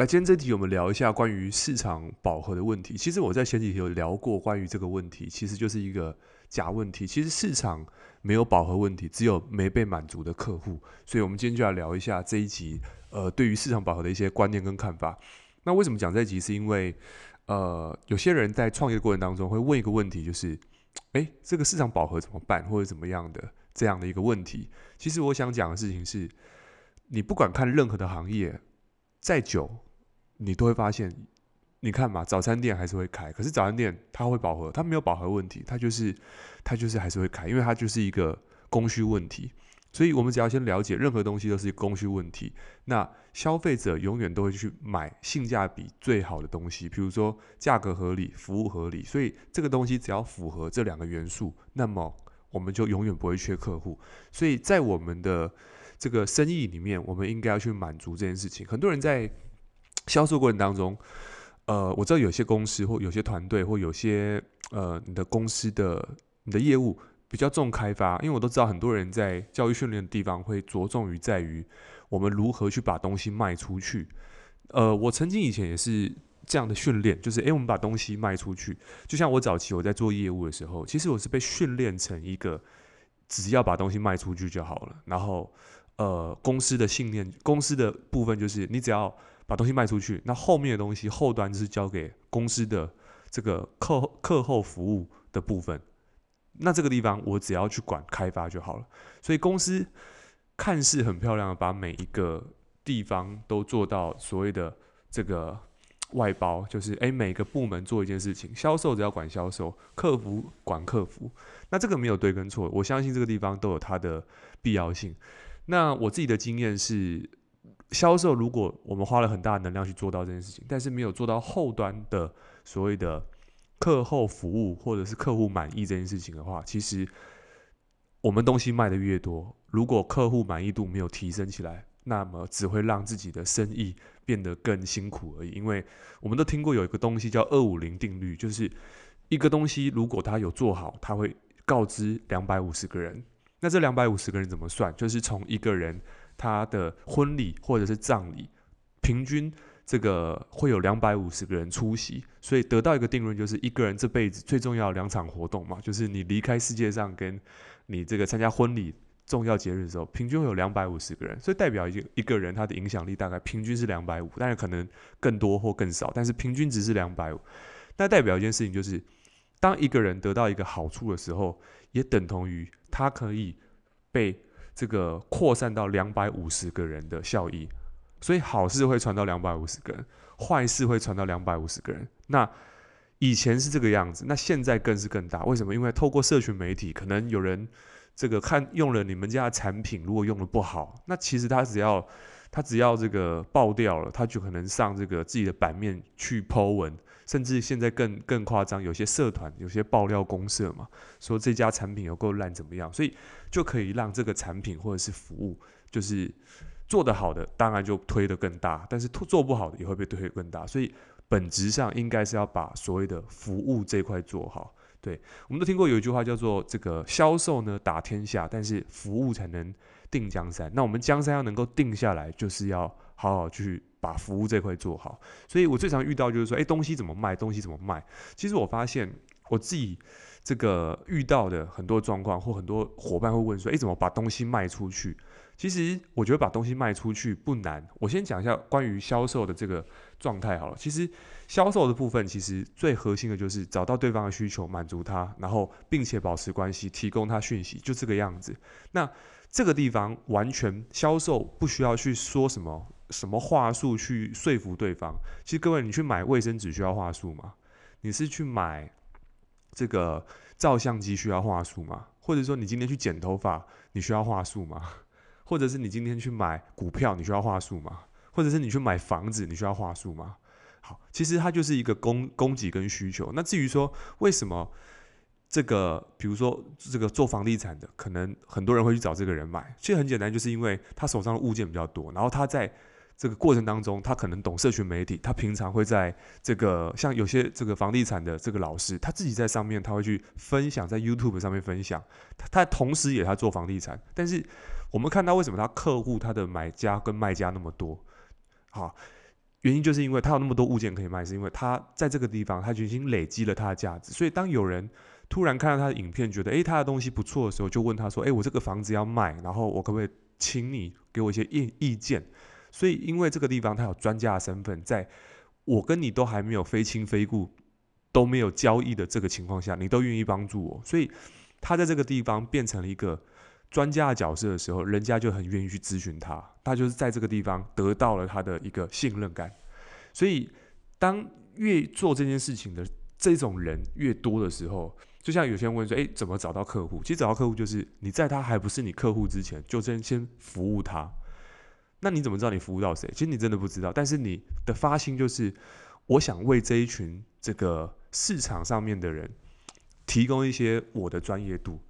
来，今天这题我们聊一下关于市场饱和的问题。其实我在前几题有聊过关于这个问题，其实就是一个假问题。其实市场没有饱和问题，只有没被满足的客户。所以，我们今天就来聊一下这一集，呃，对于市场饱和的一些观念跟看法。那为什么讲这一集？是因为，呃，有些人在创业的过程当中会问一个问题，就是，诶，这个市场饱和怎么办，或者怎么样的这样的一个问题。其实我想讲的事情是，你不管看任何的行业，再久。你都会发现，你看嘛，早餐店还是会开，可是早餐店它会饱和，它没有饱和问题，它就是它就是还是会开，因为它就是一个供需问题。所以我们只要先了解，任何东西都是供需问题。那消费者永远都会去买性价比最好的东西，比如说价格合理、服务合理。所以这个东西只要符合这两个元素，那么我们就永远不会缺客户。所以在我们的这个生意里面，我们应该要去满足这件事情。很多人在销售过程当中，呃，我知道有些公司或有些团队或有些呃，你的公司的你的业务比较重开发，因为我都知道很多人在教育训练的地方会着重于在于我们如何去把东西卖出去。呃，我曾经以前也是这样的训练，就是诶，我们把东西卖出去。就像我早期我在做业务的时候，其实我是被训练成一个只要把东西卖出去就好了。然后，呃，公司的信念，公司的部分就是你只要。把东西卖出去，那后面的东西后端就是交给公司的这个客客后服务的部分。那这个地方我只要去管开发就好了。所以公司看似很漂亮的把每一个地方都做到所谓的这个外包，就是诶，每个部门做一件事情，销售只要管销售，客服管客服。那这个没有对跟错，我相信这个地方都有它的必要性。那我自己的经验是。销售，如果我们花了很大的能量去做到这件事情，但是没有做到后端的所谓的客后服务或者是客户满意这件事情的话，其实我们东西卖的越多，如果客户满意度没有提升起来，那么只会让自己的生意变得更辛苦而已。因为我们都听过有一个东西叫二五零定律，就是一个东西如果它有做好，它会告知两百五十个人。那这两百五十个人怎么算？就是从一个人。他的婚礼或者是葬礼，平均这个会有两百五十个人出席，所以得到一个定论，就是一个人这辈子最重要两场活动嘛，就是你离开世界上跟你这个参加婚礼重要节日的时候，平均会有两百五十个人，所以代表一一个人他的影响力大概平均是两百五，但是可能更多或更少，但是平均值是两百五。那代表一件事情就是，当一个人得到一个好处的时候，也等同于他可以被。这个扩散到两百五十个人的效益，所以好事会传到两百五十个人，坏事会传到两百五十个人。那以前是这个样子，那现在更是更大。为什么？因为透过社群媒体，可能有人这个看用了你们家的产品，如果用的不好，那其实他只要他只要这个爆掉了，他就可能上这个自己的版面去 po 文。甚至现在更更夸张，有些社团有些爆料公社嘛，说这家产品有够烂怎么样，所以就可以让这个产品或者是服务，就是做得好的，当然就推得更大，但是做不好的也会被推得更大。所以本质上应该是要把所谓的服务这块做好。对，我们都听过有一句话叫做这个销售呢打天下，但是服务才能定江山。那我们江山要能够定下来，就是要好好去。把服务这块做好，所以我最常遇到就是说，诶，东西怎么卖？东西怎么卖？其实我发现我自己这个遇到的很多状况，或很多伙伴会问说，诶，怎么把东西卖出去？其实我觉得把东西卖出去不难。我先讲一下关于销售的这个状态好了。其实销售的部分，其实最核心的就是找到对方的需求，满足他，然后并且保持关系，提供他讯息，就这个样子。那这个地方完全销售不需要去说什么。什么话术去说服对方？其实各位，你去买卫生纸需要话术吗？你是去买这个照相机需要话术吗？或者说你今天去剪头发你需要话术吗？或者是你今天去买股票你需要话术吗？或者是你去买房子你需要话术吗？好，其实它就是一个供供给跟需求。那至于说为什么这个，比如说这个做房地产的，可能很多人会去找这个人买，其实很简单，就是因为他手上的物件比较多，然后他在这个过程当中，他可能懂社群媒体，他平常会在这个像有些这个房地产的这个老师，他自己在上面他会去分享，在 YouTube 上面分享，他他同时也他做房地产，但是我们看到为什么他客户他的买家跟卖家那么多？好，原因就是因为他有那么多物件可以卖，是因为他在这个地方他就已经累积了他的价值。所以当有人突然看到他的影片，觉得诶，他的东西不错的时候，就问他说：“诶，我这个房子要卖，然后我可不可以请你给我一些意意见？”所以因为这个地方他有专家的身份，在我跟你都还没有非亲非故，都没有交易的这个情况下，你都愿意帮助我，所以他在这个地方变成了一个专家的角色的时候，人家就很愿意去咨询他。他就是在这个地方得到了他的一个信任感。所以，当越做这件事情的这种人越多的时候，就像有些人问说：“诶，怎么找到客户？”其实找到客户就是你在他还不是你客户之前，就先先服务他。那你怎么知道你服务到谁？其实你真的不知道。但是你的发心就是，我想为这一群这个。市场上面的人提供一些我的专业度，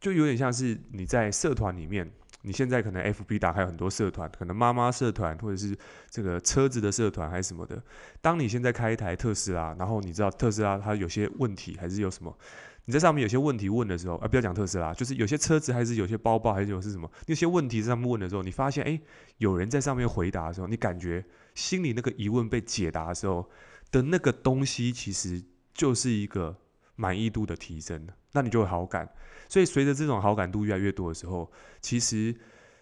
就有点像是你在社团里面，你现在可能 FB 打开很多社团，可能妈妈社团或者是这个车子的社团还是什么的。当你现在开一台特斯拉，然后你知道特斯拉它有些问题还是有什么，你在上面有些问题问的时候，啊不要讲特斯拉，就是有些车子还是有些包包还是有是什么，那些问题在上面问的时候，你发现诶，有人在上面回答的时候，你感觉心里那个疑问被解答的时候的那个东西其实。就是一个满意度的提升，那你就会好感。所以随着这种好感度越来越多的时候，其实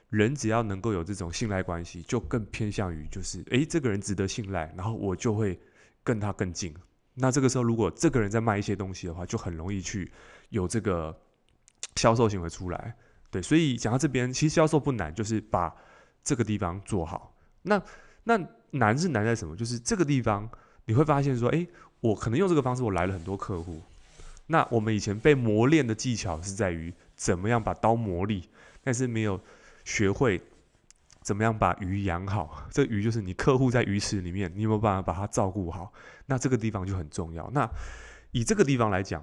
人只要能够有这种信赖关系，就更偏向于就是，诶，这个人值得信赖，然后我就会跟他更近。那这个时候，如果这个人在卖一些东西的话，就很容易去有这个销售行为出来。对，所以讲到这边，其实销售不难，就是把这个地方做好。那那难是难在什么？就是这个地方你会发现说，诶。我可能用这个方式，我来了很多客户。那我们以前被磨练的技巧是在于怎么样把刀磨利，但是没有学会怎么样把鱼养好。这鱼就是你客户在鱼池里面，你有没有办法把它照顾好？那这个地方就很重要。那以这个地方来讲，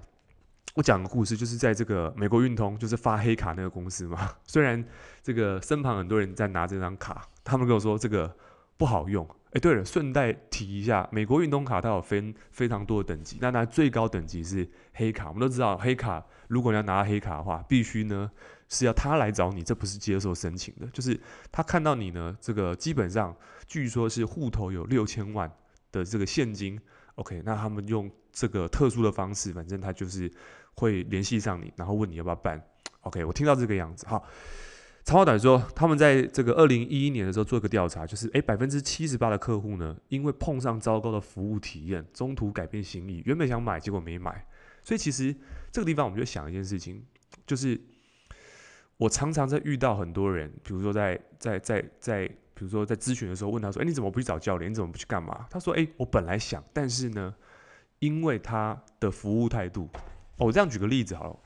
我讲个故事，就是在这个美国运通，就是发黑卡那个公司嘛。虽然这个身旁很多人在拿这张卡，他们跟我说这个不好用。哎，对了，顺带提一下，美国运动卡它有分非常多的等级，那它最高等级是黑卡。我们都知道，黑卡如果你要拿黑卡的话，必须呢是要他来找你，这不是接受申请的，就是他看到你呢，这个基本上据说是户头有六千万的这个现金，OK，那他们用这个特殊的方式，反正他就是会联系上你，然后问你要不要办，OK，我听到这个样子，好。长话短说，他们在这个二零一一年的时候做一个调查，就是诶，百分之七十八的客户呢，因为碰上糟糕的服务体验，中途改变心意，原本想买，结果没买。所以其实这个地方，我们就想一件事情，就是我常常在遇到很多人，比如说在在在在，比如说在咨询的时候，问他说：“诶，你怎么不去找教练？你怎么不去干嘛？”他说：“诶，我本来想，但是呢，因为他的服务态度。”哦我这样举个例子好了，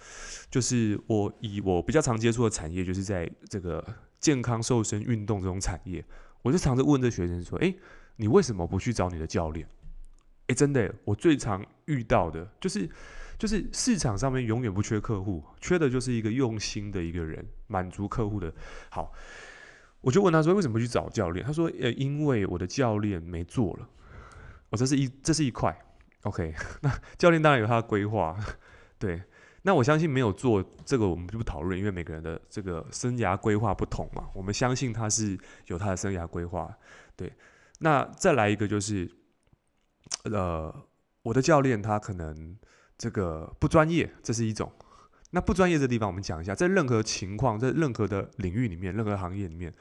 就是我以我比较常接触的产业，就是在这个健康瘦身运动这种产业，我就常常问这学生说：“诶，你为什么不去找你的教练？”诶，真的，我最常遇到的就是，就是市场上面永远不缺客户，缺的就是一个用心的一个人，满足客户的好。我就问他说：“为什么不去找教练？”他说：“呃，因为我的教练没做了。”我这是一这是一块，OK。那教练当然有他的规划。对，那我相信没有做这个，我们就不讨论，因为每个人的这个生涯规划不同嘛。我们相信他是有他的生涯规划。对，那再来一个就是，呃，我的教练他可能这个不专业，这是一种。那不专业的地方，我们讲一下，在任何情况，在任何的领域里面，任何行业里面，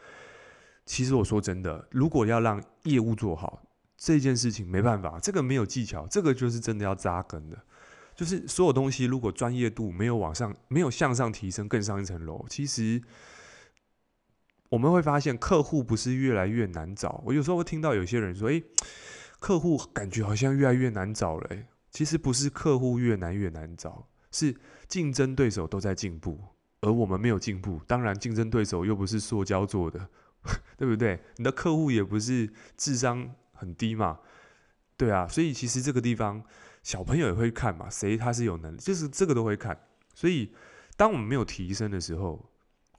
其实我说真的，如果要让业务做好这件事情，没办法，这个没有技巧，这个就是真的要扎根的。就是所有东西，如果专业度没有往上，没有向上提升，更上一层楼，其实我们会发现客户不是越来越难找。我有时候会听到有些人说：“诶，客户感觉好像越来越难找了。”其实不是客户越难越难找，是竞争对手都在进步，而我们没有进步。当然，竞争对手又不是塑胶做的，对不对？你的客户也不是智商很低嘛，对啊。所以其实这个地方。小朋友也会看嘛，谁他是有能力，就是这个都会看。所以，当我们没有提升的时候，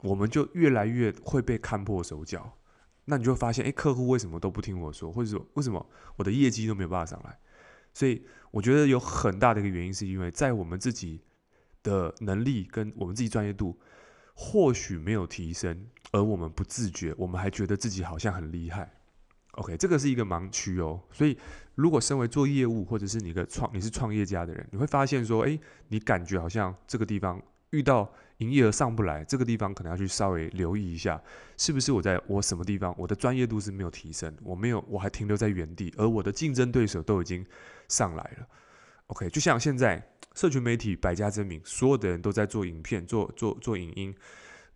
我们就越来越会被看破手脚。那你就会发现，诶，客户为什么都不听我说，或者说为什么我的业绩都没有办法上来？所以，我觉得有很大的一个原因，是因为在我们自己的能力跟我们自己专业度或许没有提升，而我们不自觉，我们还觉得自己好像很厉害。OK，这个是一个盲区哦。所以，如果身为做业务或者是你个创你是创业家的人，你会发现说，诶，你感觉好像这个地方遇到营业额上不来，这个地方可能要去稍微留意一下，是不是我在我什么地方我的专业度是没有提升，我没有我还停留在原地，而我的竞争对手都已经上来了。OK，就像现在社群媒体百家争鸣，所有的人都在做影片、做做做影音，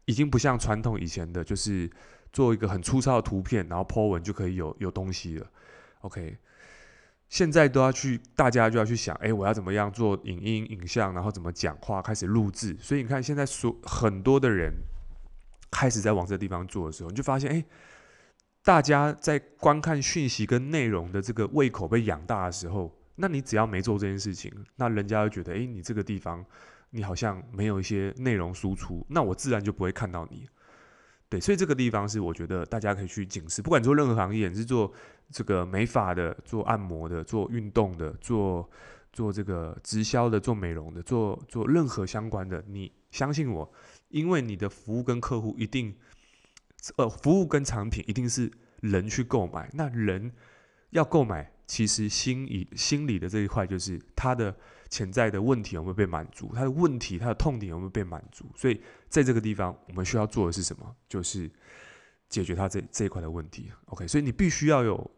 已经不像传统以前的，就是。做一个很粗糙的图片，然后 po 文就可以有有东西了。OK，现在都要去，大家就要去想，哎，我要怎么样做影音、影像，然后怎么讲话，开始录制。所以你看，现在所很多的人开始在往这个地方做的时候，你就发现，哎，大家在观看讯息跟内容的这个胃口被养大的时候，那你只要没做这件事情，那人家就觉得，哎，你这个地方你好像没有一些内容输出，那我自然就不会看到你。对，所以这个地方是我觉得大家可以去警示，不管做任何行业，你是做这个美发的、做按摩的、做运动的、做做这个直销的、做美容的、做做任何相关的，你相信我，因为你的服务跟客户一定，呃，服务跟产品一定是人去购买，那人要购买，其实心里心里的这一块就是他的。潜在的问题有没有被满足？他的问题，他的痛点有没有被满足？所以在这个地方，我们需要做的是什么？就是解决他这这一块的问题。OK，所以你必须要有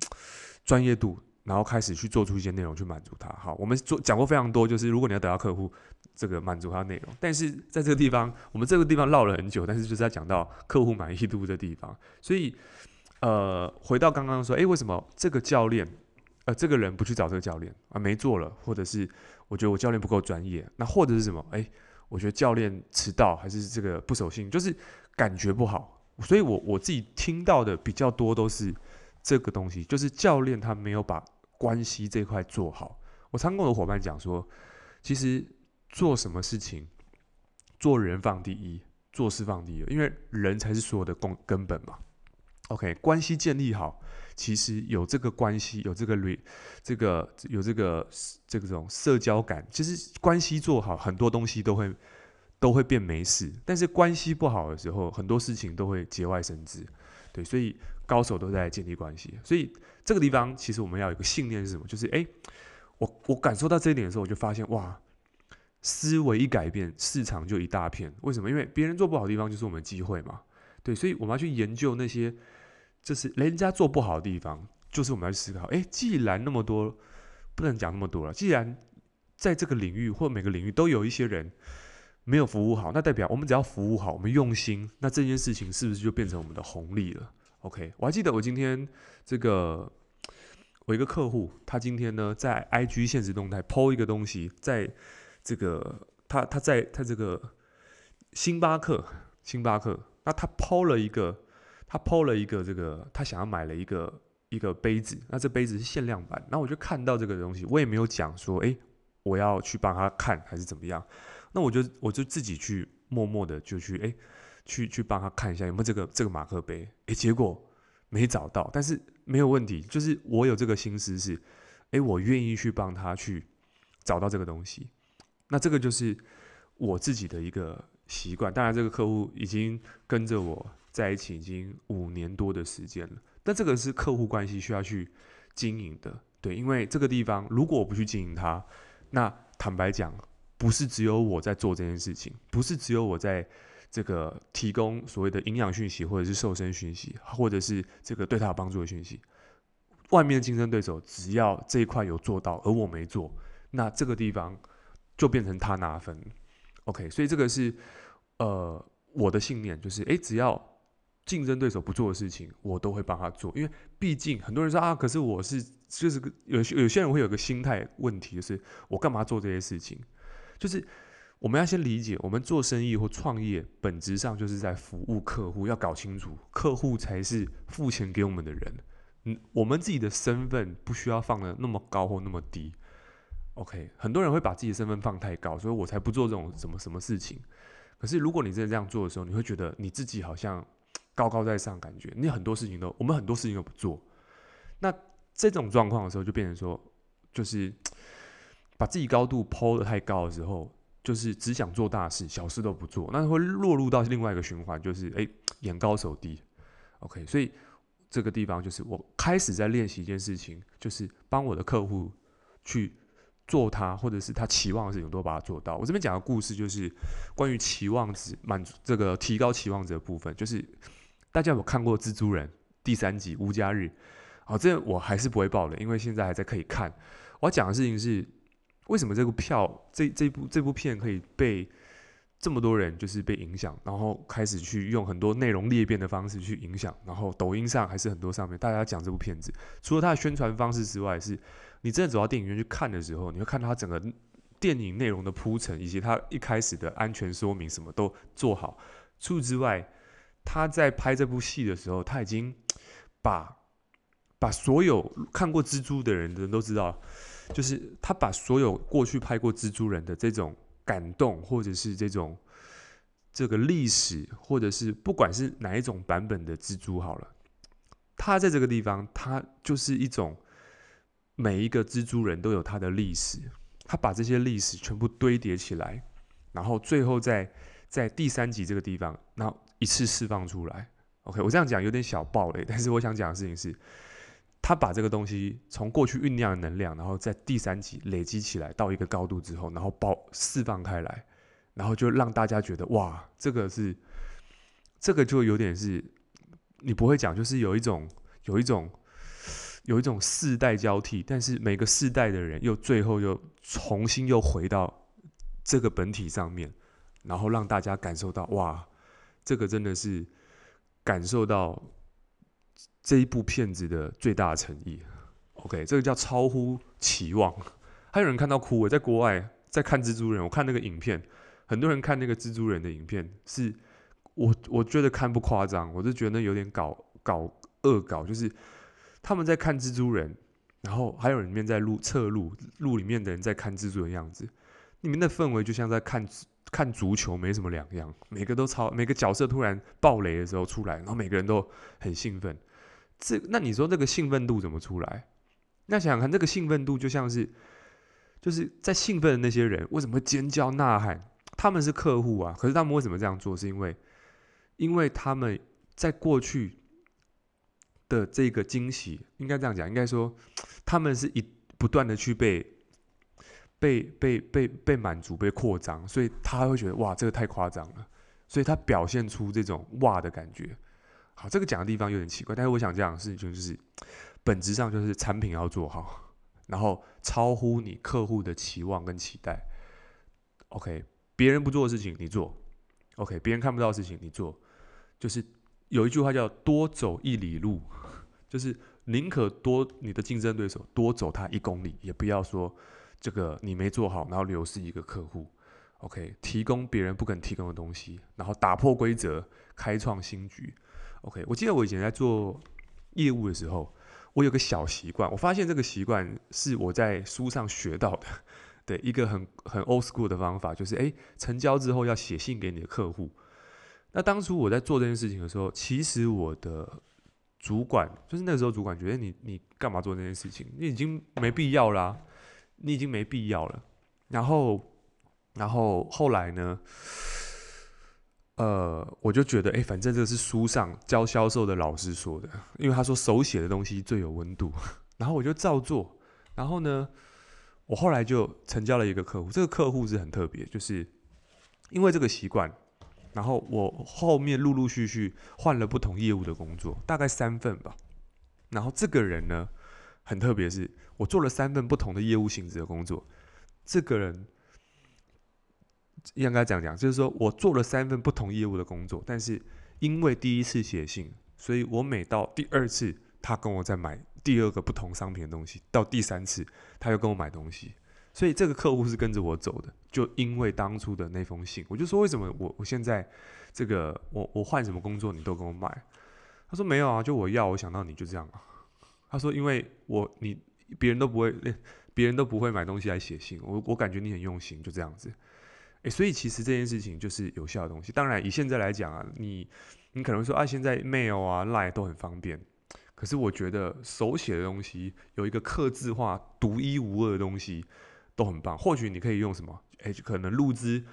专业度，然后开始去做出一些内容去满足他。好，我们做讲过非常多，就是如果你要得到客户，这个满足他的内容。但是在这个地方，我们这个地方绕了很久，但是就是在讲到客户满意度的地方。所以，呃，回到刚刚说，诶，为什么这个教练？呃，这个人不去找这个教练啊，没做了，或者是我觉得我教练不够专业，那或者是什么？哎，我觉得教练迟到，还是这个不守信，就是感觉不好。所以我我自己听到的比较多都是这个东西，就是教练他没有把关系这块做好。我常跟我的伙伴讲说，其实做什么事情，做人放第一，做事放第二，因为人才是所有的根根本嘛。OK，关系建立好。其实有这个关系，有这个 re，这个有这个这种社交感。其实关系做好，很多东西都会都会变没事。但是关系不好的时候，很多事情都会节外生枝。对，所以高手都在建立关系。所以这个地方，其实我们要有个信念是什么？就是哎，我我感受到这一点的时候，我就发现哇，思维一改变，市场就一大片。为什么？因为别人做不好的地方，就是我们机会嘛。对，所以我们要去研究那些。就是人家做不好的地方，就是我们要去思考。诶，既然那么多，不能讲那么多了。既然在这个领域或每个领域都有一些人没有服务好，那代表我们只要服务好，我们用心，那这件事情是不是就变成我们的红利了？OK，我还记得我今天这个我一个客户，他今天呢在 IG 限时动态 PO 一个东西，在这个他他在他这个星巴克星巴克，那他 PO 了一个。他抛了一个这个，他想要买了一个一个杯子，那这杯子是限量版。那我就看到这个东西，我也没有讲说，诶，我要去帮他看还是怎么样。那我就我就自己去默默的就去，诶，去去帮他看一下有没有这个这个马克杯。诶，结果没找到，但是没有问题，就是我有这个心思是，诶，我愿意去帮他去找到这个东西。那这个就是我自己的一个习惯。当然，这个客户已经跟着我。在一起已经五年多的时间了，但这个是客户关系需要去经营的，对，因为这个地方如果我不去经营它，那坦白讲，不是只有我在做这件事情，不是只有我在这个提供所谓的营养讯息，或者是瘦身讯息，或者是这个对他有帮助的讯息，外面的竞争对手只要这一块有做到，而我没做，那这个地方就变成他拿分，OK，所以这个是呃我的信念，就是诶，只要竞争对手不做的事情，我都会帮他做，因为毕竟很多人说啊，可是我是就是个有有些人会有个心态问题，就是我干嘛做这些事情？就是我们要先理解，我们做生意或创业，本质上就是在服务客户，要搞清楚客户才是付钱给我们的人。嗯，我们自己的身份不需要放得那么高或那么低。OK，很多人会把自己的身份放太高，所以我才不做这种什么什么事情。可是如果你真的这样做的时候，你会觉得你自己好像。高高在上，感觉你很多事情都，我们很多事情都不做。那这种状况的时候，就变成说，就是 把自己高度抛得太高的时候，就是只想做大事，小事都不做，那会落入到另外一个循环，就是诶，眼高手低。OK，所以这个地方就是我开始在练习一件事情，就是帮我的客户去做他或者是他期望的事情，都把它做到。我这边讲的故事就是关于期望值满足这个提高期望值的部分，就是大家有看过《蜘蛛人》第三集乌家日？好，这我还是不会报的，因为现在还在可以看。我要讲的事情是，为什么这部票这这部这部片可以被这么多人就是被影响，然后开始去用很多内容裂变的方式去影响，然后抖音上还是很多上面大家讲这部片子，除了它的宣传方式之外，是你真的走到电影院去看的时候，你会看到它整个电影内容的铺陈，以及它一开始的安全说明什么都做好。除此之外，他在拍这部戏的时候，他已经 把把所有看过蜘蛛的人的人都知道，就是他把所有过去拍过蜘蛛人的这种。感动，或者是这种这个历史，或者是不管是哪一种版本的蜘蛛好了，他在这个地方，他就是一种每一个蜘蛛人都有他的历史，他把这些历史全部堆叠起来，然后最后在在第三集这个地方，然后一次释放出来。OK，我这样讲有点小暴雷，但是我想讲的事情是。他把这个东西从过去酝酿的能量，然后在第三集累积起来到一个高度之后，然后爆释放开来，然后就让大家觉得哇，这个是这个就有点是，你不会讲，就是有一种有一种有一种世代交替，但是每个世代的人又最后又重新又回到这个本体上面，然后让大家感受到哇，这个真的是感受到。这一部片子的最大诚意，OK，这个叫超乎期望。还有人看到哭，我在国外在看蜘蛛人，我看那个影片，很多人看那个蜘蛛人的影片，是我我觉得看不夸张，我就觉得有点搞搞恶搞，就是他们在看蜘蛛人，然后还有人面在录侧录，录里面的人在看蜘蛛的样子，里面的氛围就像在看看足球，没什么两样，每个都超，每个角色突然爆雷的时候出来，然后每个人都很兴奋。这那你说这个兴奋度怎么出来？那想想看，这个兴奋度就像是，就是在兴奋的那些人为什么会尖叫呐喊？他们是客户啊，可是他们为什么这样做？是因为，因为他们在过去的这个惊喜，应该这样讲，应该说他们是一不断的去被被被被被满足、被扩张，所以他会觉得哇，这个太夸张了，所以他表现出这种哇的感觉。好，这个讲的地方有点奇怪，但是我想讲的事情就是，本质上就是产品要做好，然后超乎你客户的期望跟期待。OK，别人不做的事情你做，OK，别人看不到的事情你做，就是有一句话叫多走一里路，就是宁可多你的竞争对手多走他一公里，也不要说这个你没做好，然后流失一个客户。OK，提供别人不肯提供的东西，然后打破规则，开创新局。OK，我记得我以前在做业务的时候，我有个小习惯。我发现这个习惯是我在书上学到的，对，一个很 很 old school 的方法，就是诶，成交之后要写信给你的客户。那当初我在做这件事情的时候，其实我的主管，就是那时候主管觉得你你干嘛做这件事情？你已经没必要啦，你已经没必要了。然后，然后后来呢？呃，我就觉得，哎，反正这是书上教销售的老师说的，因为他说手写的东西最有温度，然后我就照做。然后呢，我后来就成交了一个客户，这个客户是很特别，就是因为这个习惯，然后我后面陆陆续续换了不同业务的工作，大概三份吧。然后这个人呢，很特别，是我做了三份不同的业务性质的工作，这个人。应该这样讲，就是说我做了三份不同业务的工作，但是因为第一次写信，所以我每到第二次，他跟我再买第二个不同商品的东西，到第三次他又跟我买东西，所以这个客户是跟着我走的。就因为当初的那封信，我就说为什么我我现在这个我我换什么工作你都跟我买？他说没有啊，就我要我想到你就这样啊。他说因为我你别人都不会，别人都不会买东西来写信，我我感觉你很用心，就这样子。诶，所以其实这件事情就是有效的东西。当然，以现在来讲啊，你你可能说啊，现在 mail 啊、line 都很方便。可是我觉得手写的东西有一个刻字化、独一无二的东西都很棒。或许你可以用什么？诶，可能录制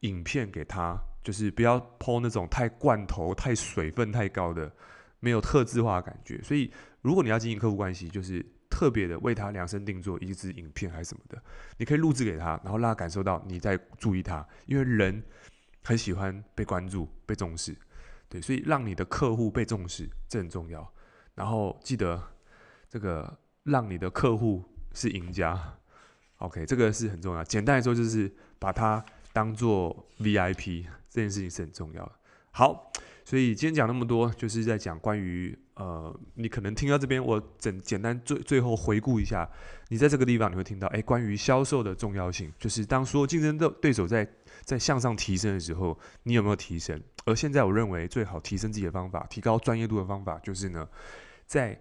影片给他，就是不要抛那种太罐头、太水分太高的没有特质化的感觉。所以，如果你要经营客户关系，就是特别的为他量身定做一支影片还是什么的，你可以录制给他，然后让他感受到你在注意他，因为人很喜欢被关注、被重视。对，所以让你的客户被重视，这很重要。然后记得这个，让你的客户是赢家。OK，这个是很重要。简单来说，就是把它当做 VIP，这件事情是很重要的。好，所以今天讲那么多，就是在讲关于呃，你可能听到这边，我整简单最最后回顾一下，你在这个地方你会听到，哎，关于销售的重要性，就是当所有竞争的对手在在向上提升的时候，你有没有提升？而现在我认为最好提升自己的方法，提高专业度的方法，就是呢，在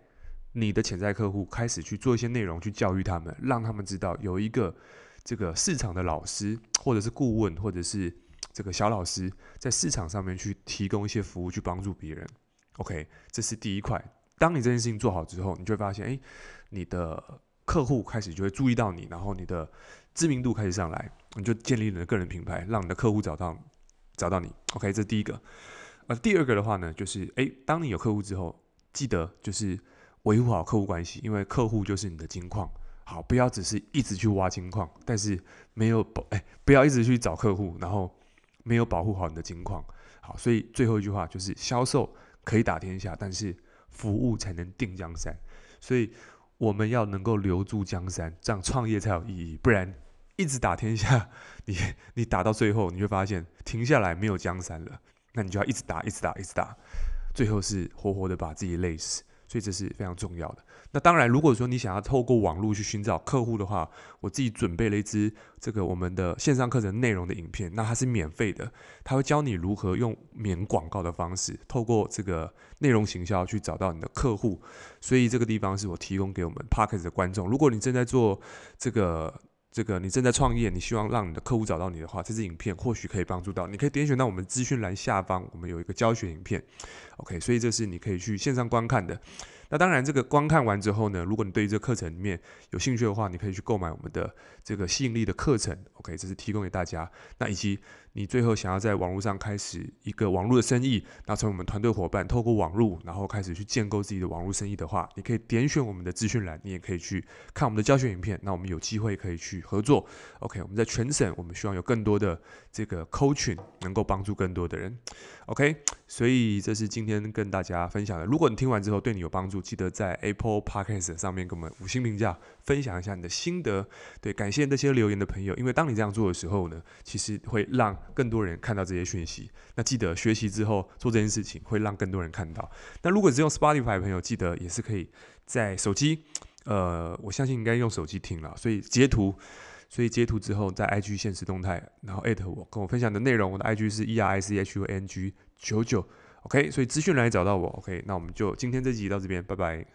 你的潜在客户开始去做一些内容，去教育他们，让他们知道有一个这个市场的老师，或者是顾问，或者是这个小老师，在市场上面去提供一些服务，去帮助别人。OK，这是第一块。当你这件事情做好之后，你就会发现，诶，你的客户开始就会注意到你，然后你的知名度开始上来，你就建立你的个人品牌，让你的客户找到找到你。OK，这是第一个。呃，第二个的话呢，就是诶，当你有客户之后，记得就是。维护好客户关系，因为客户就是你的金矿。好，不要只是一直去挖金矿，但是没有保哎，不要一直去找客户，然后没有保护好你的金矿。好，所以最后一句话就是：销售可以打天下，但是服务才能定江山。所以我们要能够留住江山，这样创业才有意义。不然一直打天下，你你打到最后，你会发现停下来没有江山了。那你就要一直打，一直打，一直打，最后是活活的把自己累死。所以这是非常重要的。那当然，如果说你想要透过网络去寻找客户的话，我自己准备了一支这个我们的线上课程内容的影片，那它是免费的，它会教你如何用免广告的方式，透过这个内容行销去找到你的客户。所以这个地方是我提供给我们 Podcast 的观众。如果你正在做这个。这个你正在创业，你希望让你的客户找到你的话，这支影片或许可以帮助到你。可以点选到我们资讯栏下方，我们有一个教学影片，OK，所以这是你可以去线上观看的。那当然，这个观看完之后呢，如果你对于这个课程里面有兴趣的话，你可以去购买我们的这个吸引力的课程，OK，这是提供给大家。那以及你最后想要在网络上开始一个网络的生意，那成为我们团队伙伴，透过网络，然后开始去建构自己的网络生意的话，你可以点选我们的资讯栏，你也可以去看我们的教学影片。那我们有机会可以去合作，OK，我们在全省，我们希望有更多的这个 coaching 能够帮助更多的人，OK。所以这是今天跟大家分享的。如果你听完之后对你有帮助，记得在 Apple Podcast 上面给我们五星评价，分享一下你的心得。对，感谢那些留言的朋友，因为当你这样做的时候呢，其实会让更多人看到这些讯息。那记得学习之后做这件事情，会让更多人看到。那如果只用 Spotify 的朋友，记得也是可以在手机，呃，我相信应该用手机听了，所以截图。所以截图之后，在 IG 限时动态，然后艾特我，跟我分享的内容。我的 IG 是 E R I C H U N G 九九，OK。所以资讯栏找到我，OK。那我们就今天这集到这边，拜拜。